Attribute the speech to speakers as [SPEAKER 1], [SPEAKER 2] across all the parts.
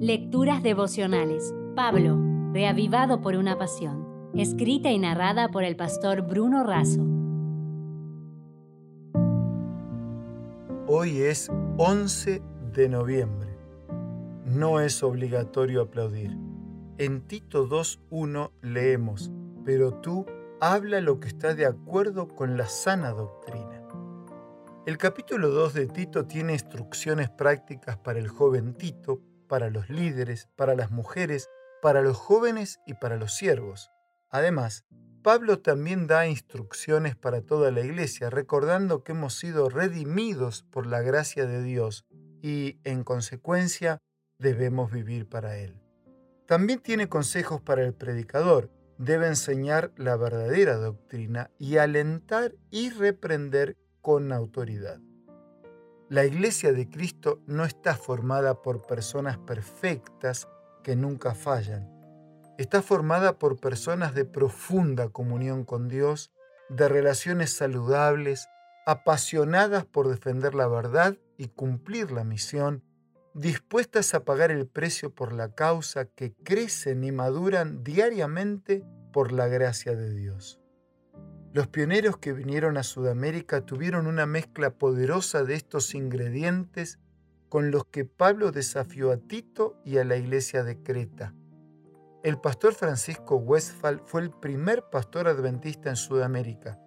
[SPEAKER 1] Lecturas devocionales. Pablo, reavivado por una pasión. Escrita y narrada por el pastor Bruno Razo.
[SPEAKER 2] Hoy es 11 de noviembre. No es obligatorio aplaudir. En Tito 2.1 leemos, pero tú habla lo que está de acuerdo con la sana doctrina. El capítulo 2 de Tito tiene instrucciones prácticas para el joven Tito para los líderes, para las mujeres, para los jóvenes y para los siervos. Además, Pablo también da instrucciones para toda la iglesia, recordando que hemos sido redimidos por la gracia de Dios y, en consecuencia, debemos vivir para Él. También tiene consejos para el predicador. Debe enseñar la verdadera doctrina y alentar y reprender con autoridad. La iglesia de Cristo no está formada por personas perfectas que nunca fallan. Está formada por personas de profunda comunión con Dios, de relaciones saludables, apasionadas por defender la verdad y cumplir la misión, dispuestas a pagar el precio por la causa, que crecen y maduran diariamente por la gracia de Dios. Los pioneros que vinieron a Sudamérica tuvieron una mezcla poderosa de estos ingredientes con los que Pablo desafió a Tito y a la iglesia de Creta. El pastor Francisco Westphal fue el primer pastor adventista en Sudamérica.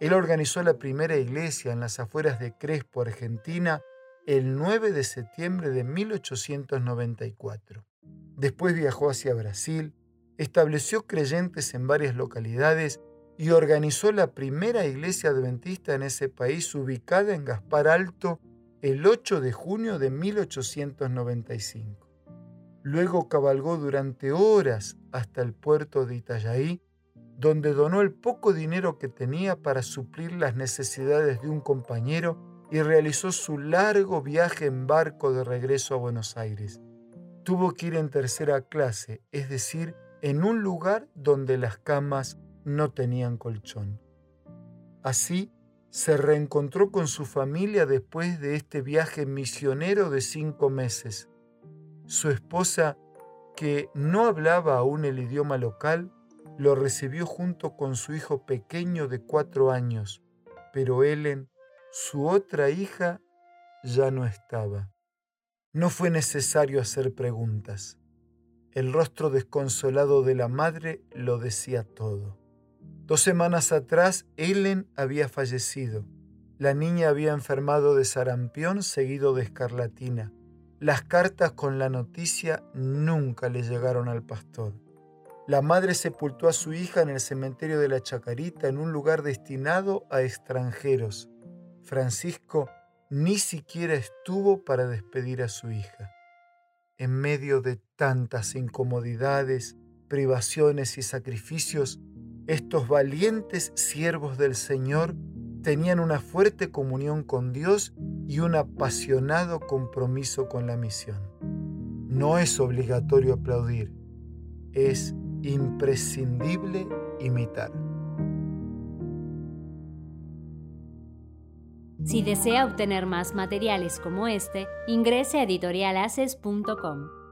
[SPEAKER 2] Él organizó la primera iglesia en las afueras de Crespo, Argentina, el 9 de septiembre de 1894. Después viajó hacia Brasil, estableció creyentes en varias localidades y organizó la primera iglesia adventista en ese país ubicada en Gaspar Alto el 8 de junio de 1895. Luego cabalgó durante horas hasta el puerto de Itajaí, donde donó el poco dinero que tenía para suplir las necesidades de un compañero y realizó su largo viaje en barco de regreso a Buenos Aires. Tuvo que ir en tercera clase, es decir, en un lugar donde las camas no tenían colchón. Así se reencontró con su familia después de este viaje misionero de cinco meses. Su esposa, que no hablaba aún el idioma local, lo recibió junto con su hijo pequeño de cuatro años, pero Ellen, su otra hija, ya no estaba. No fue necesario hacer preguntas. El rostro desconsolado de la madre lo decía todo. Dos semanas atrás, Ellen había fallecido. La niña había enfermado de sarampión seguido de escarlatina. Las cartas con la noticia nunca le llegaron al pastor. La madre sepultó a su hija en el cementerio de la Chacarita en un lugar destinado a extranjeros. Francisco ni siquiera estuvo para despedir a su hija. En medio de tantas incomodidades, privaciones y sacrificios, estos valientes siervos del Señor tenían una fuerte comunión con Dios y un apasionado compromiso con la misión. No es obligatorio aplaudir, es imprescindible imitar.
[SPEAKER 1] Si desea obtener más materiales como este, ingrese a editorialaces.com.